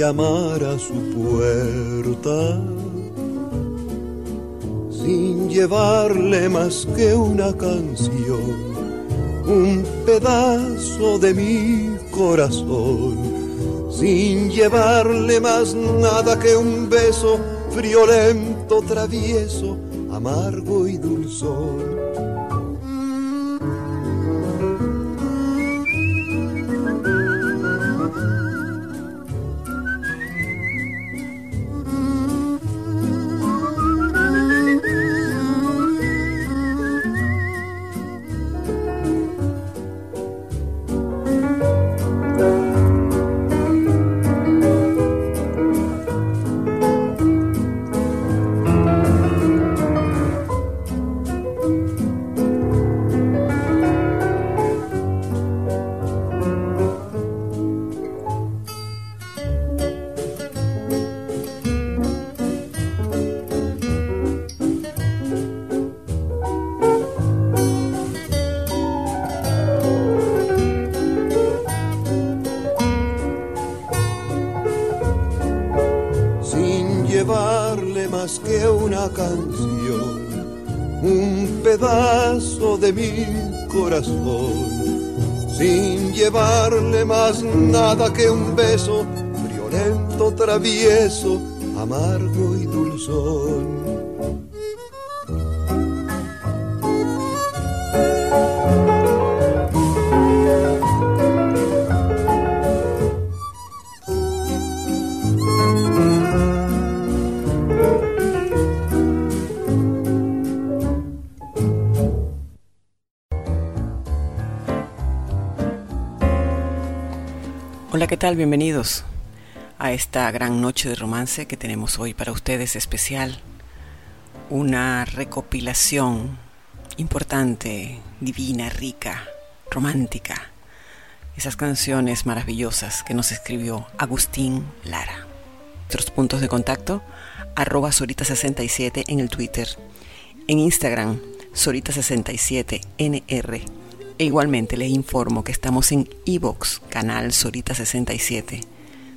Llamar a su puerta, sin llevarle más que una canción, un pedazo de mi corazón, sin llevarle más nada que un beso friolento, travieso, amargo y dulzón que un beso, violento, travieso, amargo y dulzón. Bienvenidos a esta gran noche de romance que tenemos hoy para ustedes especial. Una recopilación importante, divina, rica, romántica. Esas canciones maravillosas que nos escribió Agustín Lara. Nuestros puntos de contacto, arroba Sorita67 en el Twitter. En Instagram, Sorita67NR e igualmente les informo que estamos en Evox, canal Sorita 67,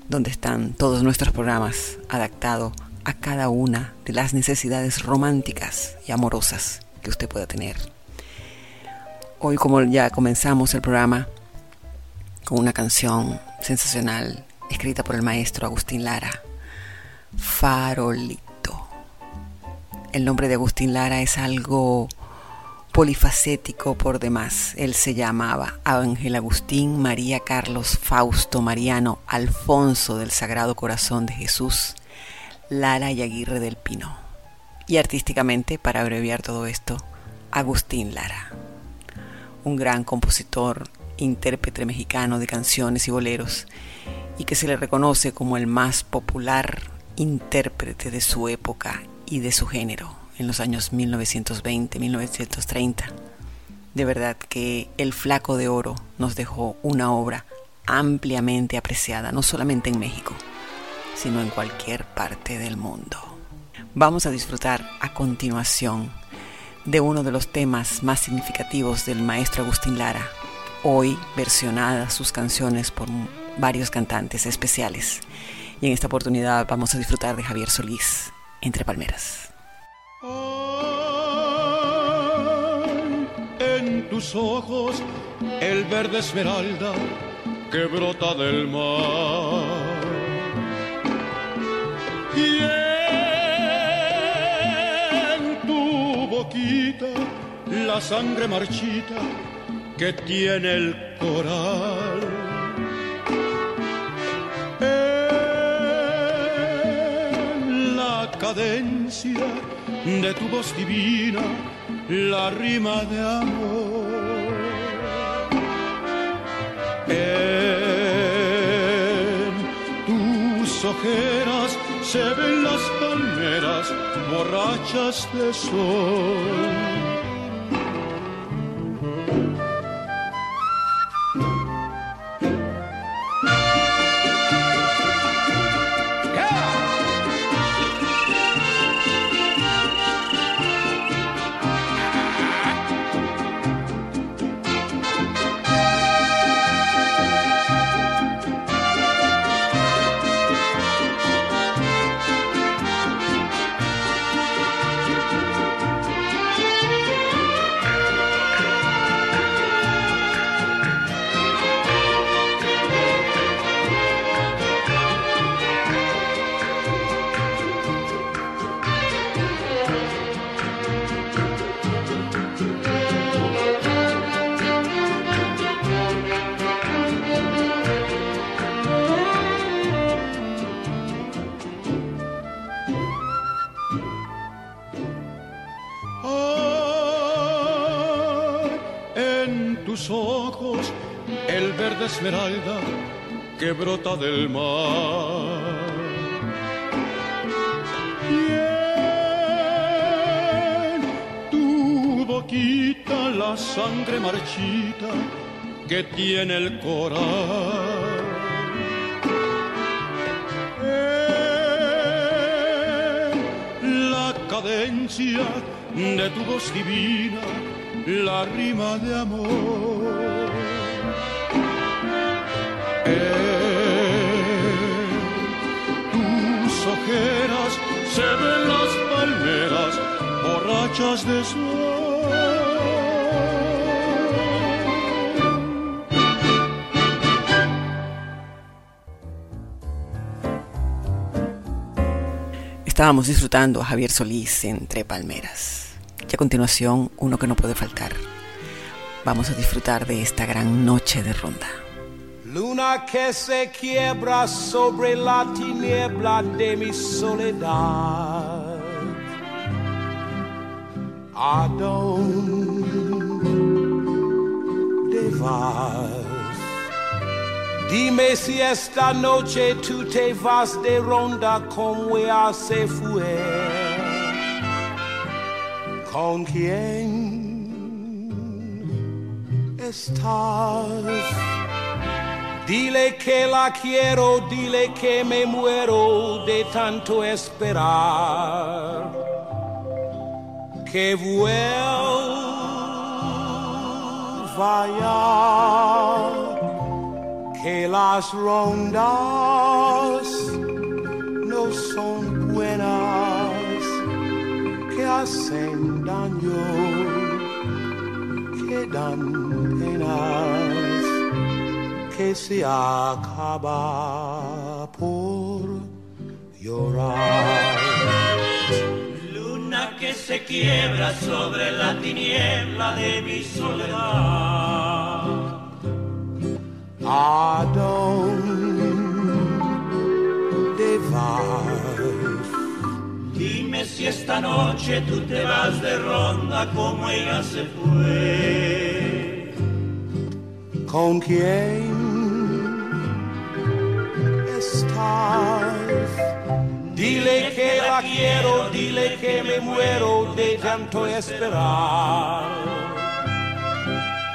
donde están todos nuestros programas adaptados a cada una de las necesidades románticas y amorosas que usted pueda tener. Hoy como ya comenzamos el programa con una canción sensacional escrita por el maestro Agustín Lara, Farolito. El nombre de Agustín Lara es algo polifacético por demás. Él se llamaba Ángel Agustín María Carlos Fausto Mariano Alfonso del Sagrado Corazón de Jesús, Lara y Aguirre del Pino. Y artísticamente, para abreviar todo esto, Agustín Lara. Un gran compositor, intérprete mexicano de canciones y boleros, y que se le reconoce como el más popular intérprete de su época y de su género en los años 1920-1930. De verdad que El Flaco de Oro nos dejó una obra ampliamente apreciada, no solamente en México, sino en cualquier parte del mundo. Vamos a disfrutar a continuación de uno de los temas más significativos del maestro Agustín Lara, hoy versionadas sus canciones por varios cantantes especiales. Y en esta oportunidad vamos a disfrutar de Javier Solís, Entre Palmeras. En tus ojos el verde esmeralda que brota del mar. Y en tu boquita la sangre marchita que tiene el coral. En la cadencia de tu voz divina, la rima de amor. En tus ojeras se ven las palmeras borrachas de sol esmeralda que brota del mar. Y tu boquita la sangre marchita que tiene el coral. En la cadencia de tu voz divina, la rima de amor borrachas de sol. Estábamos disfrutando a Javier Solís entre palmeras. Y a continuación, uno que no puede faltar. Vamos a disfrutar de esta gran noche de ronda. Luna que se quiebra sobre la tiniebla de mi soledad. Adón de vas. Dime si esta noche tú te vas de ronda como ella se fue. ¿Con quién estás? Dile que la quiero, dile que me muero de tanto esperar. Que vuelva ya, que las rondas no son buenas, que hacen daño, que dan penas que se acaba por llorar. Se quiebra sobre la tiniebla de mi soledad. Dime si esta noche tú te vas de ronda como ella se fue. ¿Con quién? Dile que la quiero, dile que me muero de tanto esperar.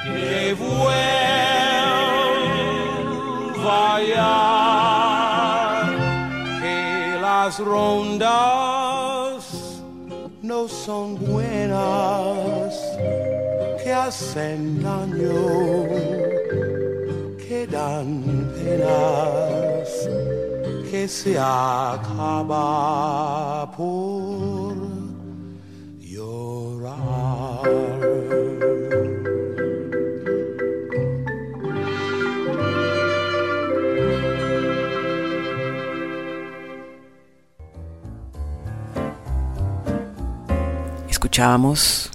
Que vuelva ya, que las rondas no son buenas, que hacen daño eran penas que se acaba por llorar. escuchábamos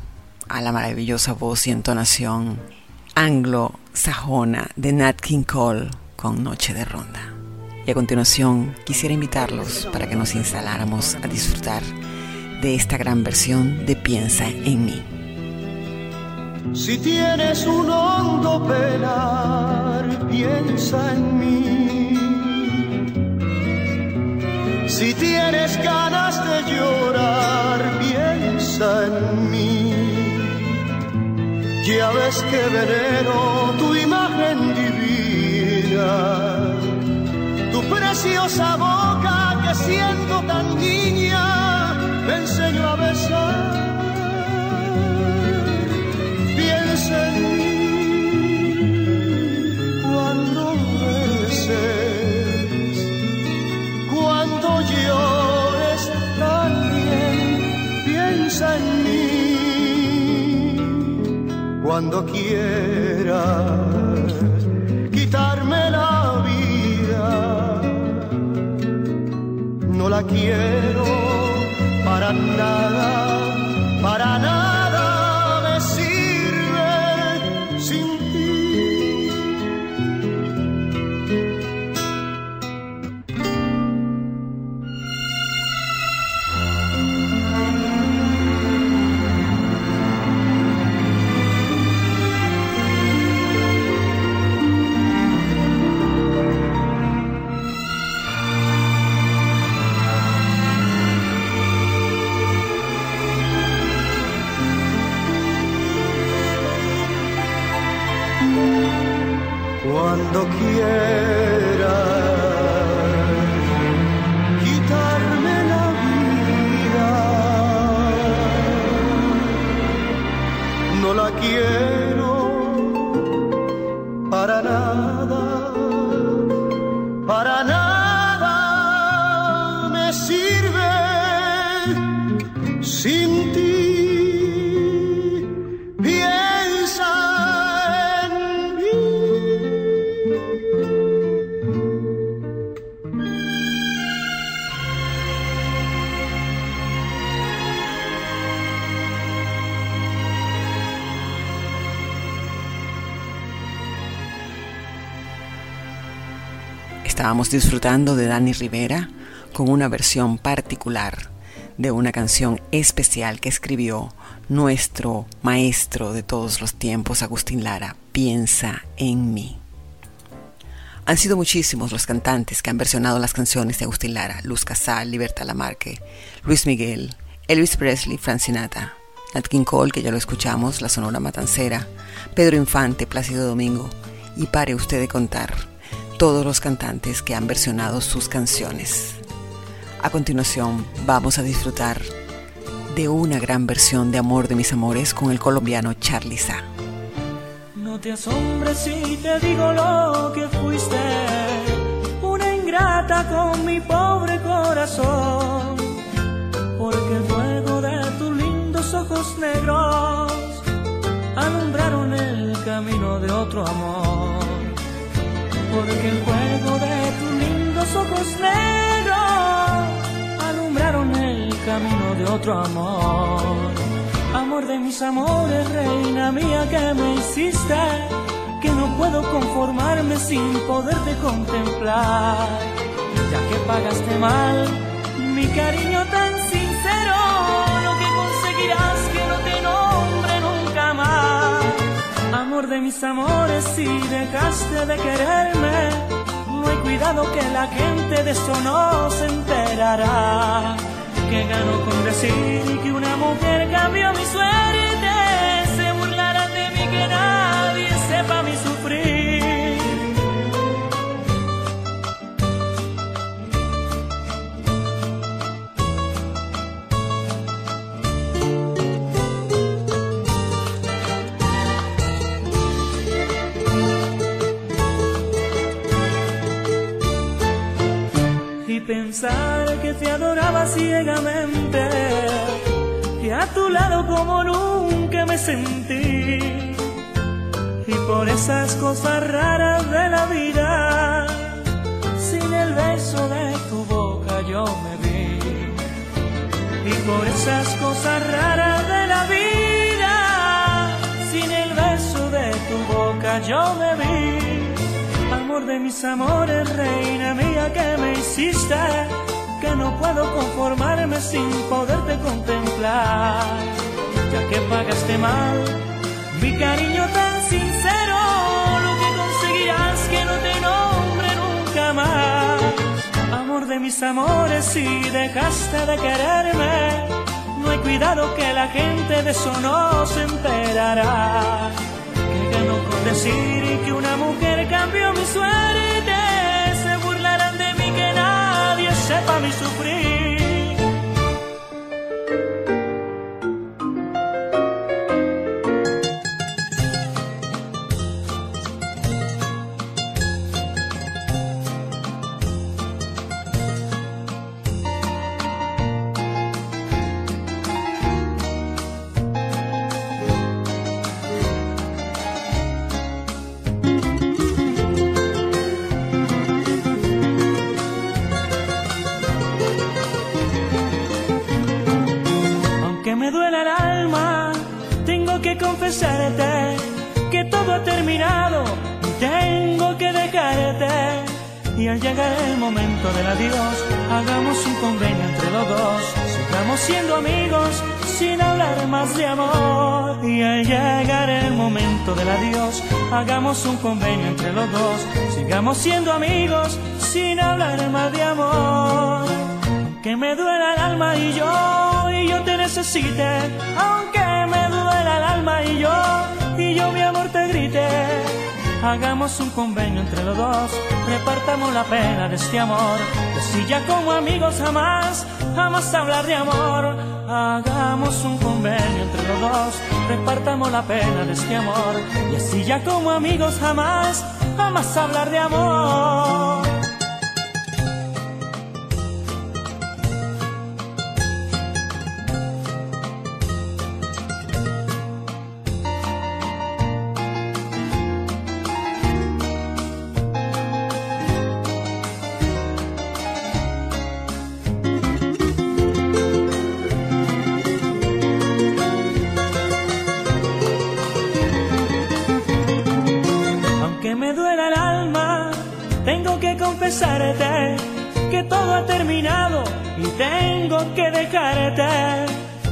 a la maravillosa voz y entonación anglo-sajona de Nat King Cole con Noche de Ronda. Y a continuación quisiera invitarlos para que nos instaláramos a disfrutar de esta gran versión de Piensa en mí. Si tienes un hondo penar, piensa en mí. Si tienes ganas de llorar, en mí. Ya ves que venero tu imagen divina, tu preciosa boca que siendo tan niña me enseñó a besar. Piensa en mí cuando beses, cuando llores también piensa en mí cuando quieras quiero Estábamos disfrutando de Dani Rivera con una versión particular de una canción especial que escribió nuestro maestro de todos los tiempos, Agustín Lara, Piensa en mí. Han sido muchísimos los cantantes que han versionado las canciones de Agustín Lara, Luz Casal, Libertad Lamarque, Luis Miguel, Elvis Presley, Francinata, Nat King Cole, que ya lo escuchamos, La Sonora Matancera, Pedro Infante, Plácido Domingo, y pare usted de contar todos los cantantes que han versionado sus canciones. A continuación vamos a disfrutar de una gran versión de Amor de mis amores con el colombiano Charlie Sa. No te asombres si te digo lo que fuiste, una ingrata con mi pobre corazón, porque el fuego de tus lindos ojos negros alumbraron el camino de otro amor porque el fuego de tus lindos ojos negros alumbraron el camino de otro amor. Amor de mis amores, reina mía que me hiciste, que no puedo conformarme sin poderte contemplar. Ya que pagaste mal mi cariño De mis amores, si dejaste de quererme, no hay cuidado que la gente de eso no se enterará. Que gano con decir que una mujer cambió mi suerte, pensar que te adoraba ciegamente y a tu lado como nunca me sentí. Y por esas cosas raras de la vida, sin el beso de tu boca yo me vi. Y por esas cosas raras de la vida, sin el beso de tu boca yo me vi amor de mis amores, reina mía que me hiciste, que no puedo conformarme sin poderte contemplar. Ya que pagaste mal mi cariño tan sincero, lo que conseguirás que no te nombre nunca más. Amor de mis amores, si dejaste de quererme, no hay cuidado que la gente de eso no se enterará decir que una mujer cambió mi suerte. Se burlarán de mí que nadie sepa mi sufrir. Al llegar el momento del adiós, hagamos un convenio entre los dos. Sigamos siendo amigos sin hablar más de amor. Y al llegar el momento del adiós, hagamos un convenio entre los dos. Sigamos siendo amigos sin hablar más de amor. Que me duela el alma y yo, y yo te necesite, aunque me duela el alma y yo y yo mi amor te grité. Hagamos un convenio entre los dos, repartamos la pena de este amor. Que si ya como amigos jamás, jamás hablar de amor. Hagamos un convenio entre los dos, repartamos la pena de este amor. Y así ya como amigos jamás, jamás hablar de amor. Ha terminado y tengo que dejarte.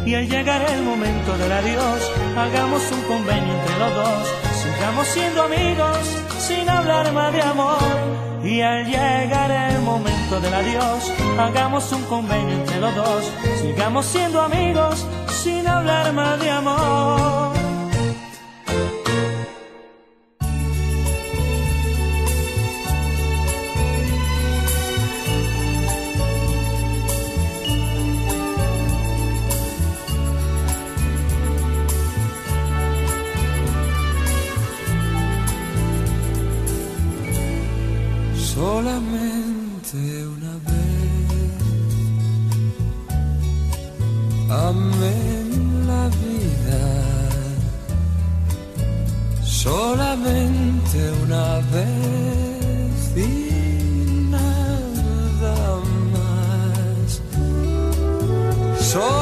Y al llegar el momento del adiós, hagamos un convenio entre los dos. Sigamos siendo amigos sin hablar más de amor. Y al llegar el momento del adiós, hagamos un convenio entre los dos. Sigamos siendo amigos sin hablar más de amor. solamente una vez. Amén la vida. Solamente una vez y nada más. Solamente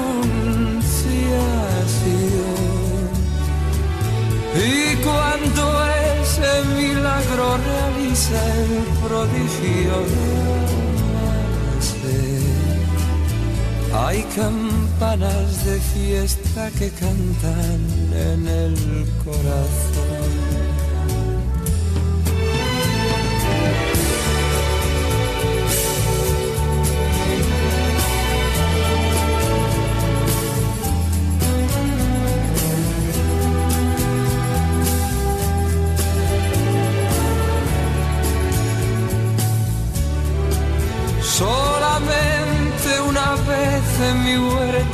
Y cuando ese milagro realiza el prodigio de este? hay campanas de fiesta que cantan en el corazón.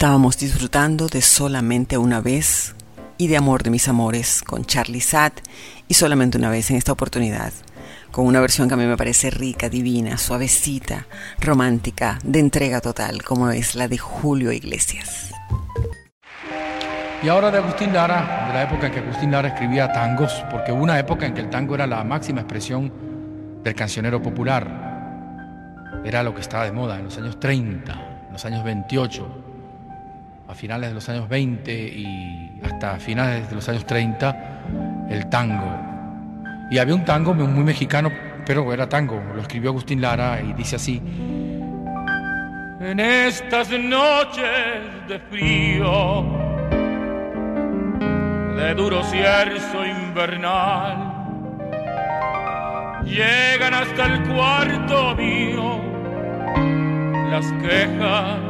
Estábamos disfrutando de Solamente una vez y de Amor de mis amores con Charlie Sat y solamente una vez en esta oportunidad, con una versión que a mí me parece rica, divina, suavecita, romántica, de entrega total, como es la de Julio Iglesias. Y ahora de Agustín Lara, de la época en que Agustín Lara escribía tangos, porque una época en que el tango era la máxima expresión del cancionero popular. Era lo que estaba de moda en los años 30, en los años 28, a finales de los años 20 y hasta finales de los años 30 el tango. Y había un tango muy mexicano, pero era tango, lo escribió Agustín Lara y dice así. En estas noches de frío, de duro cierzo invernal, llegan hasta el cuarto mío las quejas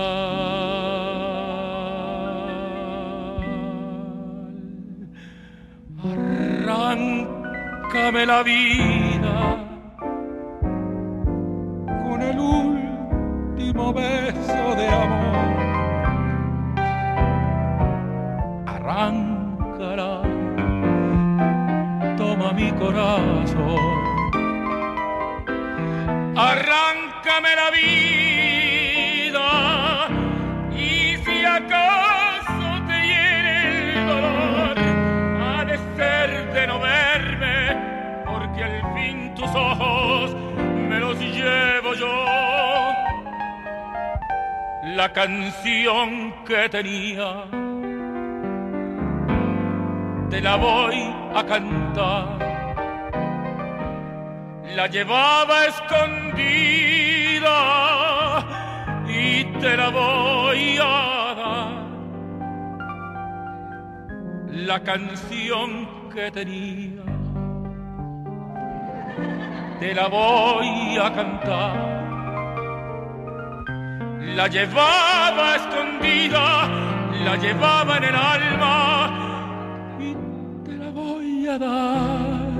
Arráncame la vida con el último beso de amor. Arráncala, toma mi corazón. Arráncame la vida La canción que tenía, te la voy a cantar. La llevaba escondida y te la voy a dar la canción que tenía. Te la voy a cantar. La llevaba escondida, la llevaba en el alma y te la voy a dar.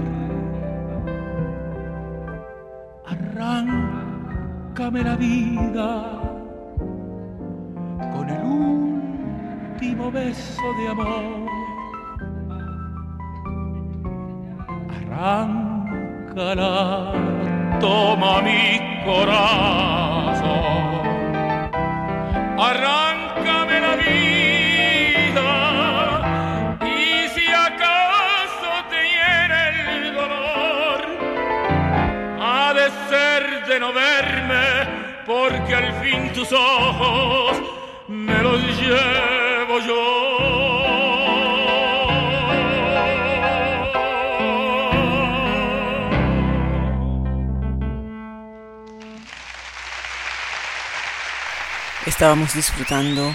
Arráncame la vida con el último beso de amor. Arráncala, toma mi corazón. Arráncame la vida. Y si acaso te hiere el dolor, ha de ser de no verme, porque al fin tus ojos me los llevo Estábamos disfrutando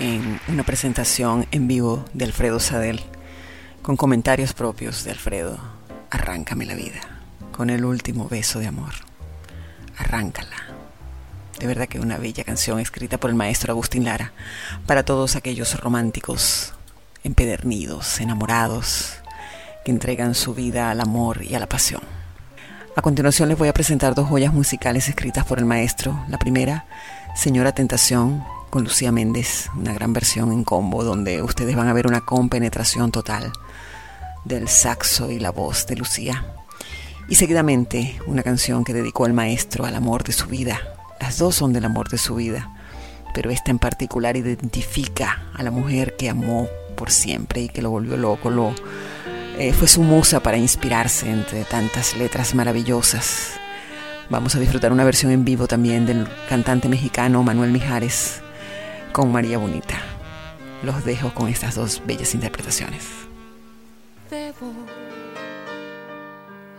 en una presentación en vivo de Alfredo Sadel, con comentarios propios de Alfredo. Arráncame la vida, con el último beso de amor. Arráncala. De verdad que una bella canción escrita por el maestro Agustín Lara para todos aquellos románticos, empedernidos, enamorados, que entregan su vida al amor y a la pasión. A continuación les voy a presentar dos joyas musicales escritas por el maestro. La primera Señora Tentación con Lucía Méndez, una gran versión en combo donde ustedes van a ver una compenetración total del saxo y la voz de Lucía. Y seguidamente una canción que dedicó el maestro al amor de su vida. Las dos son del amor de su vida, pero esta en particular identifica a la mujer que amó por siempre y que lo volvió loco, lo, eh, fue su musa para inspirarse entre tantas letras maravillosas Vamos a disfrutar una versión en vivo también del cantante mexicano Manuel Mijares con María Bonita. Los dejo con estas dos bellas interpretaciones. Debo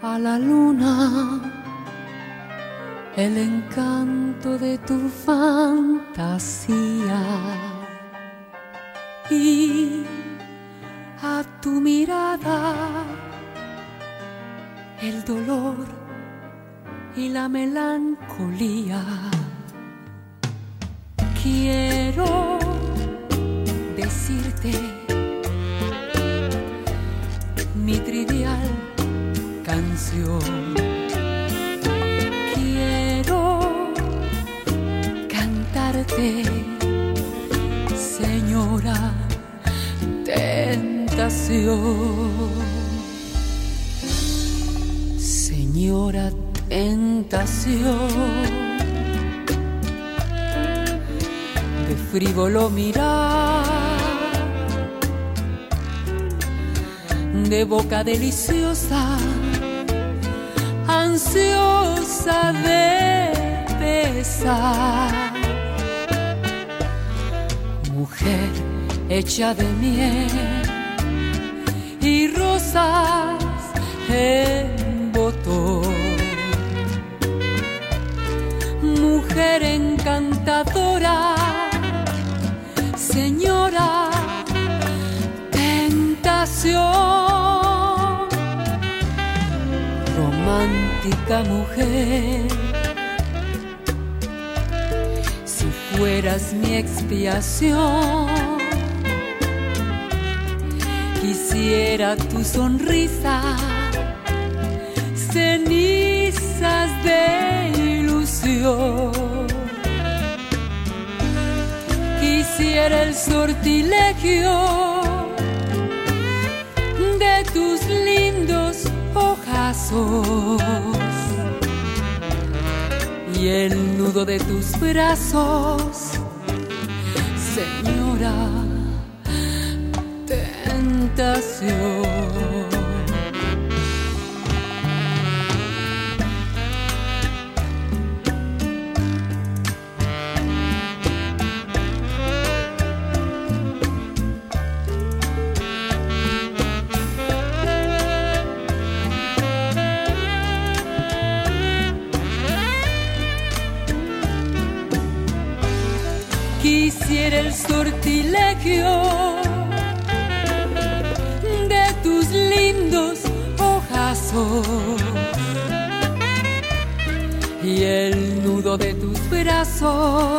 a la luna el encanto de tu fantasía y a tu mirada el dolor y la melancolía. Quiero decirte mi trivial canción. Quiero cantarte, Señora tentación de frívolo mirar, de boca deliciosa, ansiosa de besar. Mujer hecha de miel rosas en botón mujer encantadora, señora, tentación, romántica mujer. Si fueras mi expiación, quisiera tu sonrisa, cenizas de Quisiera el sortilegio de tus lindos ojazos y el nudo de tus brazos, señora, tentación. Tus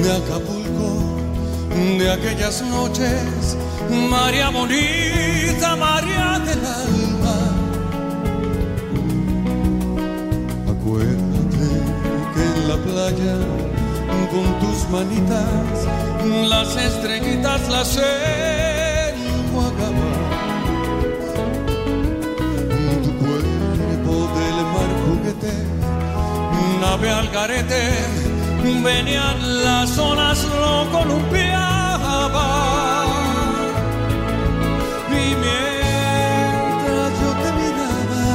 de Acapulco, de aquellas noches, María bonita, María del alma. Acuérdate que en la playa, con tus manitas, las estrellitas las enjuagabas. Tu cuerpo del mar juguete, nave al garete venían las olas, lo columpiaban. Y mientras yo te miraba,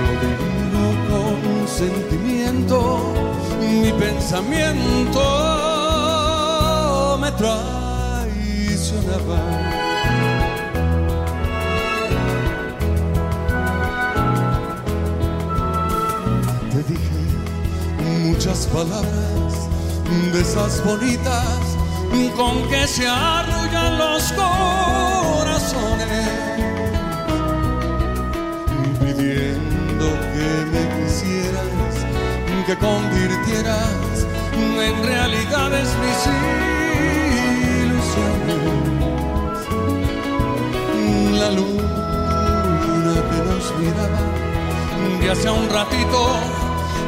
lo digo con sentimiento, mi pensamiento me traicionaba. Muchas palabras de esas bonitas con que se arrullan los corazones, pidiendo que me quisieras, que convirtieras en realidades mis ilusiones. La luna que nos miraba de hace un ratito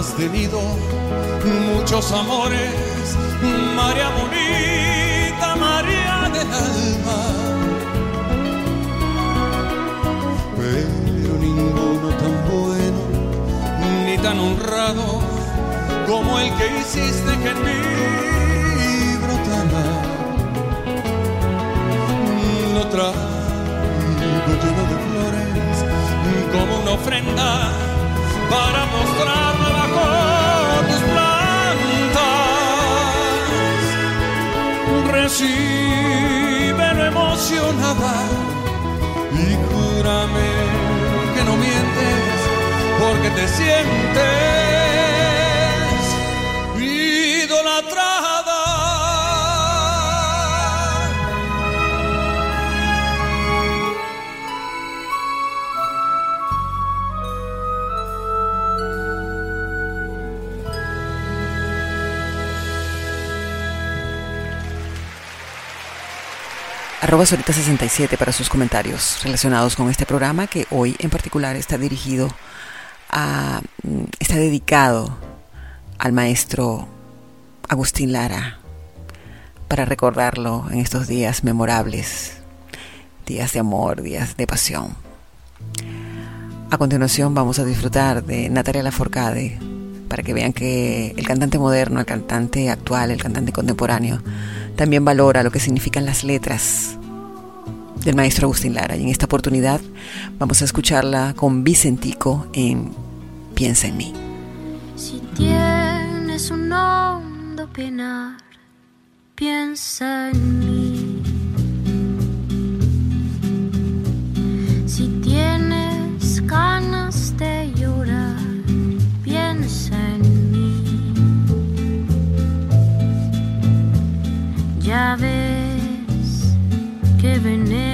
habrás tenido muchos amores, María bonita, María del alma. Pero ninguno tan bueno ni tan honrado como el que hiciste que en mí brotara. Lo traigo lleno de flores como una ofrenda para mostrarme Recíbelo emocionada y júrame que no mientes porque te sientes arroba solita67 para sus comentarios relacionados con este programa que hoy en particular está dirigido a, está dedicado al maestro Agustín Lara para recordarlo en estos días memorables, días de amor, días de pasión. A continuación vamos a disfrutar de Natalia Laforcade para que vean que el cantante moderno, el cantante actual, el cantante contemporáneo, también valora lo que significan las letras del maestro Agustín Lara. Y en esta oportunidad vamos a escucharla con Vicentico en Piensa en mí. Si tienes un hondo penar, piensa en mí. Si tienes ganas de llorar, piensa en mí. Ya ves que venero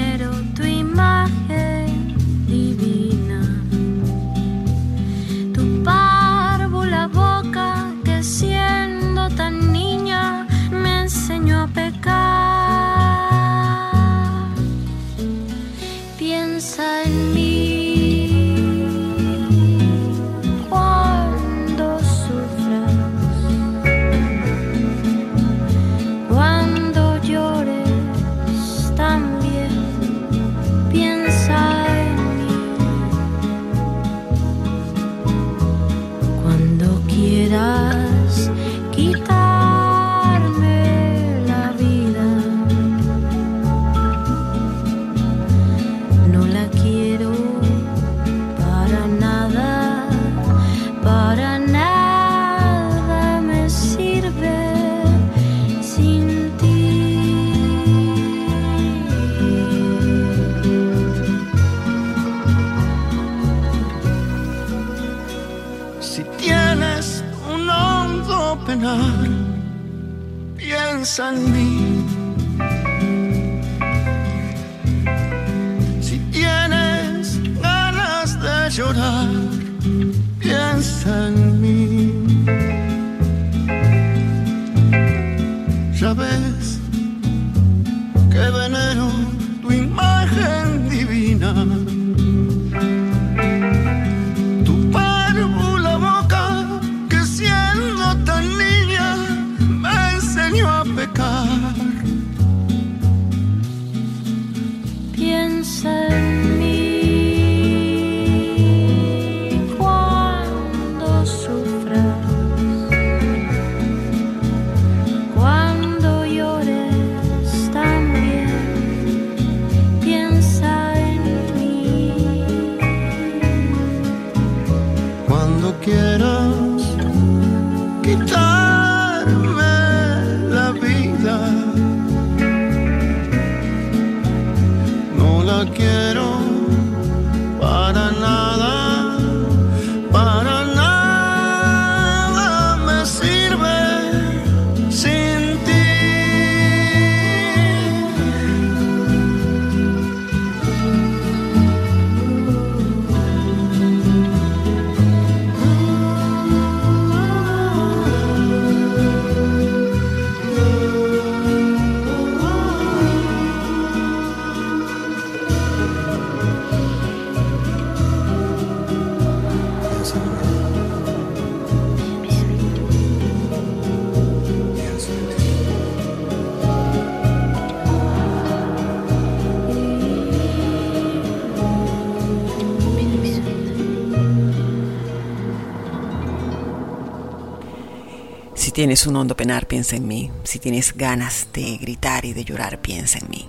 tienes un hondo penar, piensa en mí. Si tienes ganas de gritar y de llorar, piensa en mí.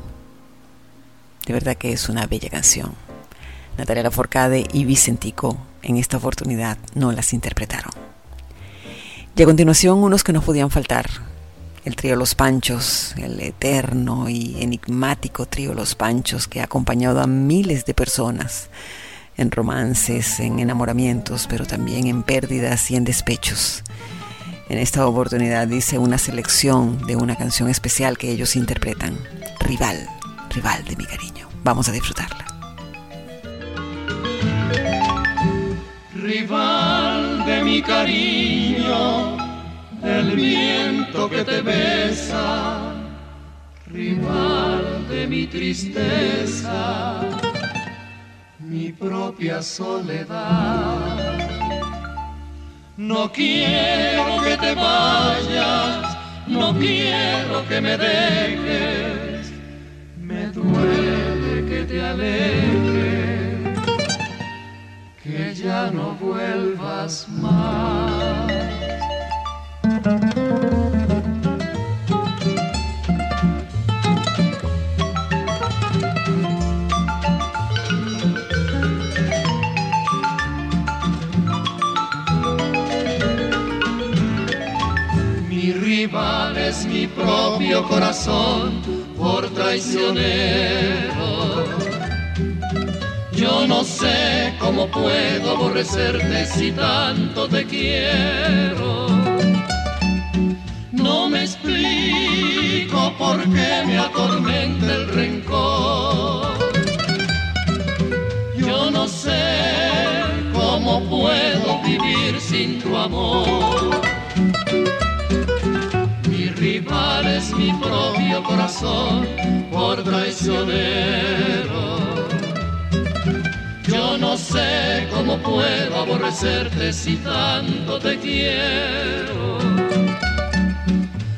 De verdad que es una bella canción. Natalia Laforcade y Vicentico en esta oportunidad no las interpretaron. Y a continuación unos que no podían faltar. El trío Los Panchos, el eterno y enigmático trío Los Panchos que ha acompañado a miles de personas en romances, en enamoramientos, pero también en pérdidas y en despechos. En esta oportunidad dice una selección de una canción especial que ellos interpretan, Rival, Rival de mi cariño. Vamos a disfrutarla. Rival de mi cariño, el viento que te besa, rival de mi tristeza, mi propia soledad no quiero que te vayas, no quiero que me dejes, me duele que te alejes, que ya no vuelvas más. Es mi propio corazón por traicionero. Yo no sé cómo puedo aborrecerte si tanto te quiero. No me explico por qué me atormenta el rencor. Yo no sé cómo puedo vivir sin tu amor es mi propio corazón por traicionero. Yo no sé cómo puedo aborrecerte si tanto te quiero.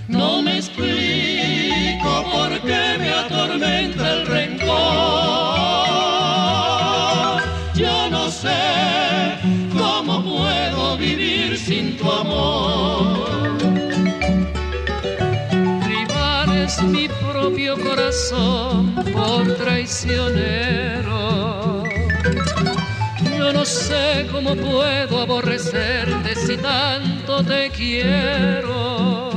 No me explico por qué me atormenta el rencor. Yo no sé cómo puedo vivir sin tu amor. Corazón por traicionero. Yo no sé cómo puedo aborrecerte si tanto te quiero.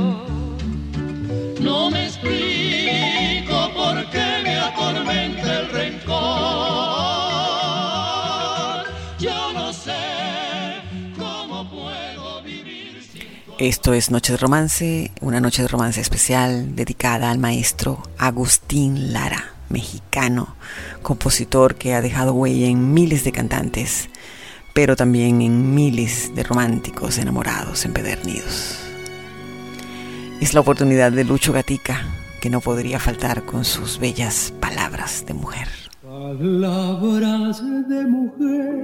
Esto es Noche de Romance, una noche de romance especial dedicada al maestro Agustín Lara, mexicano, compositor que ha dejado huella en miles de cantantes, pero también en miles de románticos enamorados empedernidos. Es la oportunidad de Lucho Gatica, que no podría faltar con sus bellas palabras de mujer. Palabras de mujer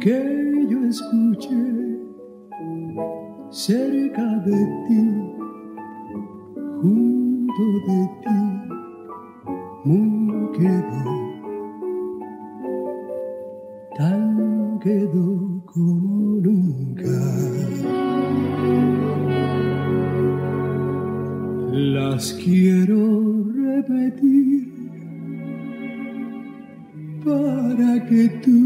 que yo escuché cerca de ti, junto de ti, muy quedó, tan quedó como nunca. Las quiero repetir para que tú,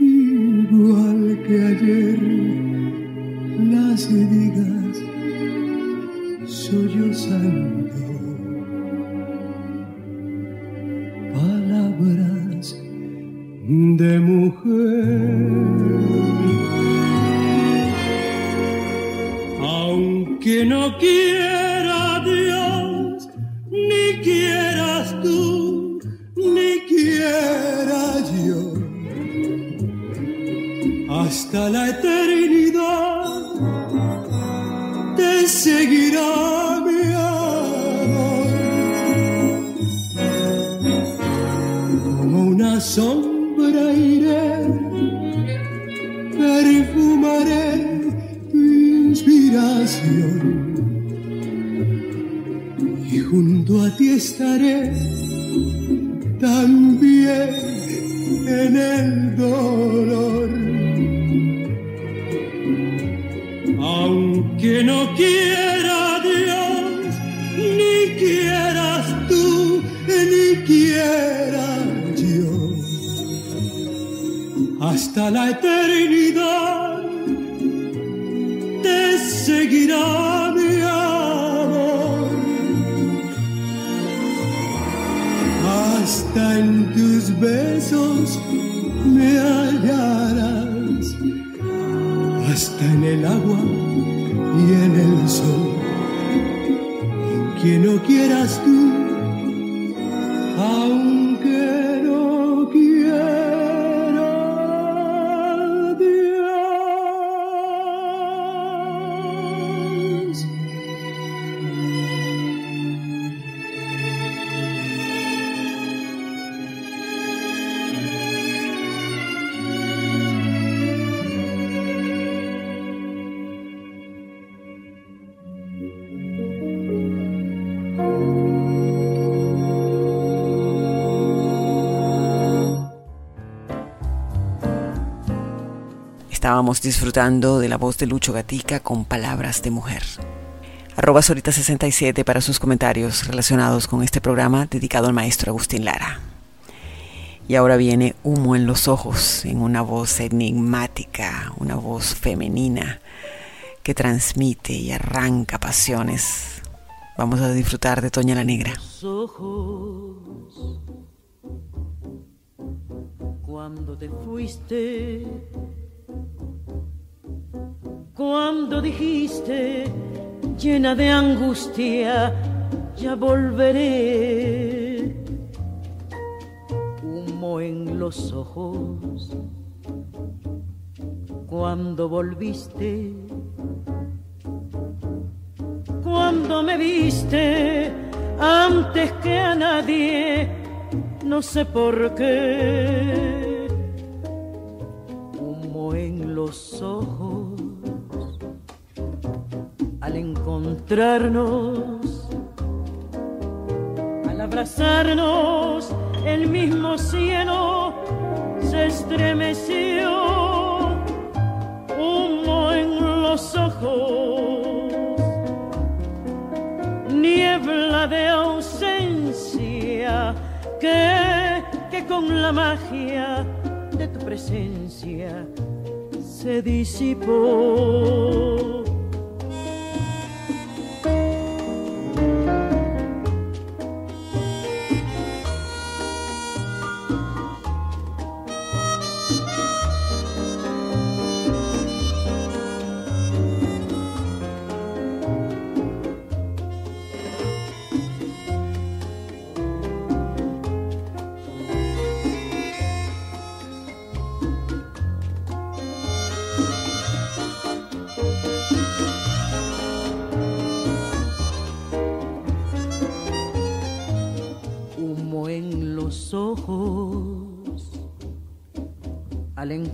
igual que ayer, las digas sollozando palabras de mujer. Aunque no quiera Dios, ni quieras tú, ni quiera yo, hasta la eternidad te seguirá mi amor. Como una sombra iré, perfumaré tu inspiración. Estábamos disfrutando de la voz de Lucho Gatica con palabras de mujer. Arroba Solita67 para sus comentarios relacionados con este programa dedicado al maestro Agustín Lara. Y ahora viene Humo en los ojos, en una voz enigmática, una voz femenina que transmite y arranca pasiones. Vamos a disfrutar de Toña la Negra. cuando te fuiste, cuando dijiste llena de angustia, ya volveré. Humo en los ojos cuando volviste, cuando me viste antes que a nadie, no sé por qué. En los ojos al encontrarnos, al abrazarnos, el mismo cielo se estremeció. Humo en los ojos, niebla de ausencia que, que con la magia de tu presencia se disipó.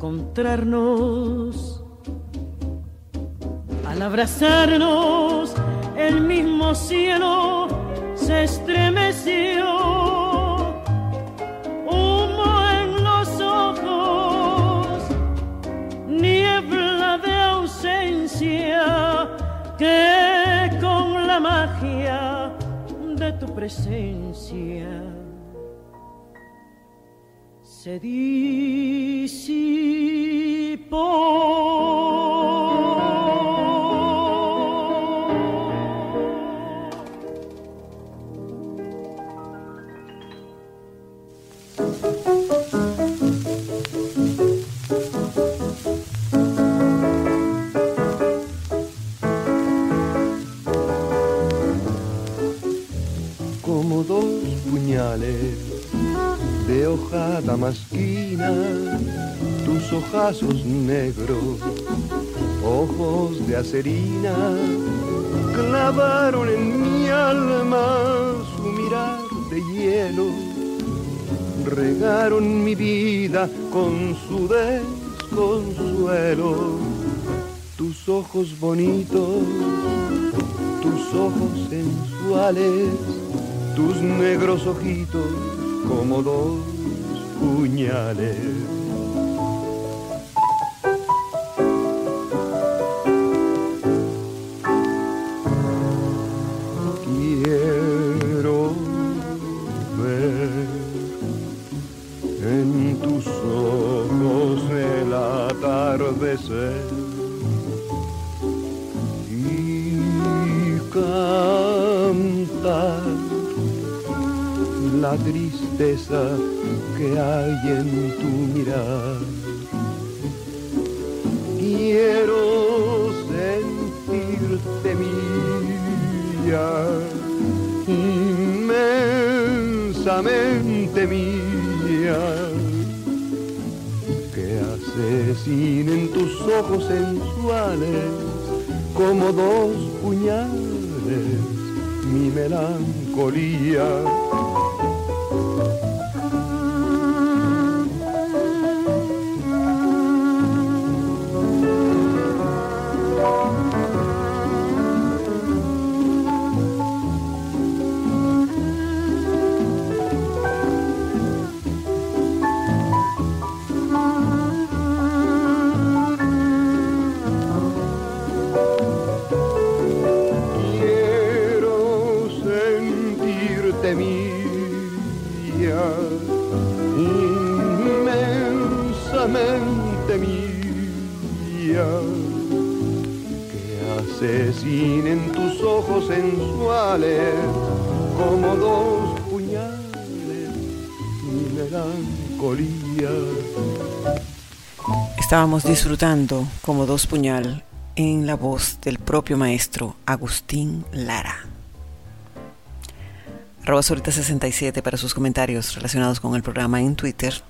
Encontrarnos, al abrazarnos, el mismo cielo se estremeció. Humo en los ojos, niebla de ausencia que con la magia de tu presencia se Como de hoja damasquina, tus ojazos negros, ojos de acerina, clavaron en mi alma su mirar de hielo, regaron mi vida con su desconsuelo. Tus ojos bonitos, tus ojos sensuales, tus negros ojitos como dos puñales. Ojos inmensamente mía, que asesinen tus ojos sensuales como dos puñales mi melancolía. Estábamos disfrutando como dos puñal en la voz del propio maestro Agustín Lara. Arroba Sorita67 para sus comentarios relacionados con el programa en Twitter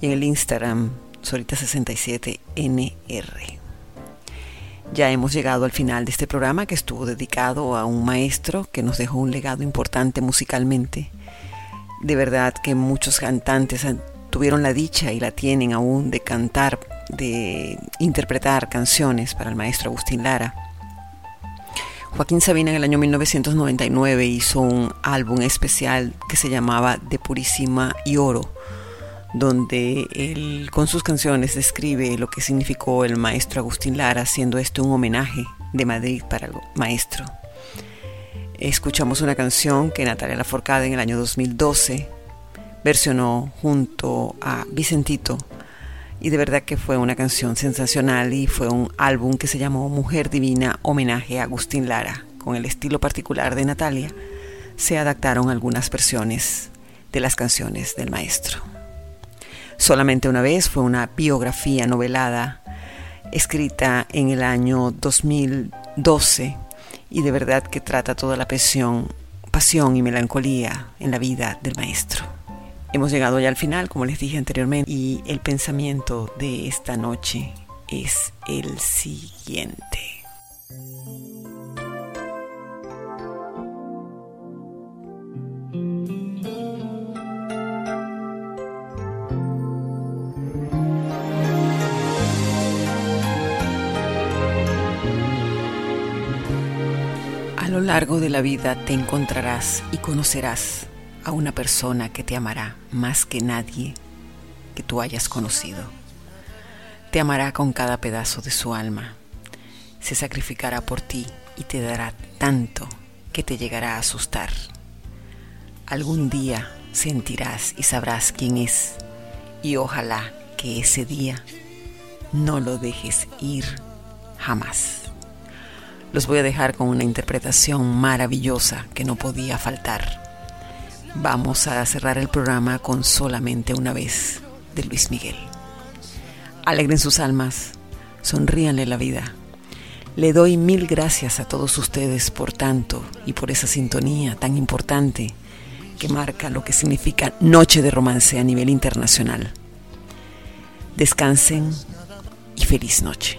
y en el Instagram Sorita67NR. Ya hemos llegado al final de este programa que estuvo dedicado a un maestro que nos dejó un legado importante musicalmente. De verdad que muchos cantantes tuvieron la dicha y la tienen aún de cantar, de interpretar canciones para el maestro Agustín Lara. Joaquín Sabina en el año 1999 hizo un álbum especial que se llamaba De Purísima y Oro, donde él con sus canciones describe lo que significó el maestro Agustín Lara, siendo este un homenaje de Madrid para el maestro. Escuchamos una canción que Natalia Laforcade en el año 2012 versionó junto a Vicentito y de verdad que fue una canción sensacional y fue un álbum que se llamó Mujer Divina homenaje a Agustín Lara. Con el estilo particular de Natalia se adaptaron algunas versiones de las canciones del maestro. Solamente una vez fue una biografía novelada escrita en el año 2012 y de verdad que trata toda la pasión, pasión y melancolía en la vida del maestro. Hemos llegado ya al final, como les dije anteriormente, y el pensamiento de esta noche es el siguiente. Largo de la vida te encontrarás y conocerás a una persona que te amará más que nadie que tú hayas conocido. Te amará con cada pedazo de su alma. Se sacrificará por ti y te dará tanto que te llegará a asustar. Algún día sentirás y sabrás quién es y ojalá que ese día no lo dejes ir jamás. Los voy a dejar con una interpretación maravillosa que no podía faltar. Vamos a cerrar el programa con solamente una vez de Luis Miguel. Alegren sus almas, sonríanle la vida. Le doy mil gracias a todos ustedes por tanto y por esa sintonía tan importante que marca lo que significa Noche de Romance a nivel internacional. Descansen y feliz noche.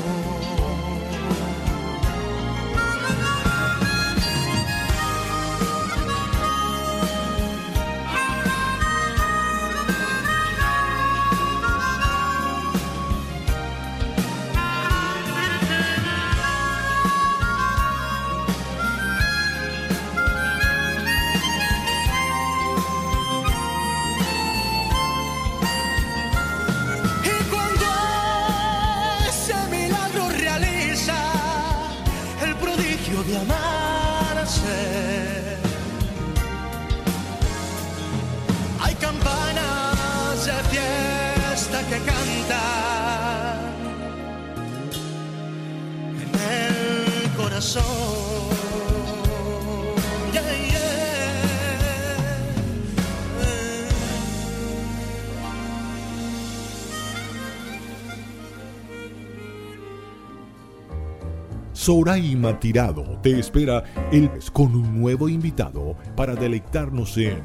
Soraima Tirado te espera el con un nuevo invitado para deleitarnos en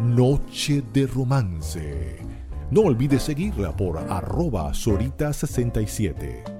Noche de Romance. No olvides seguirla por arroba Sorita67.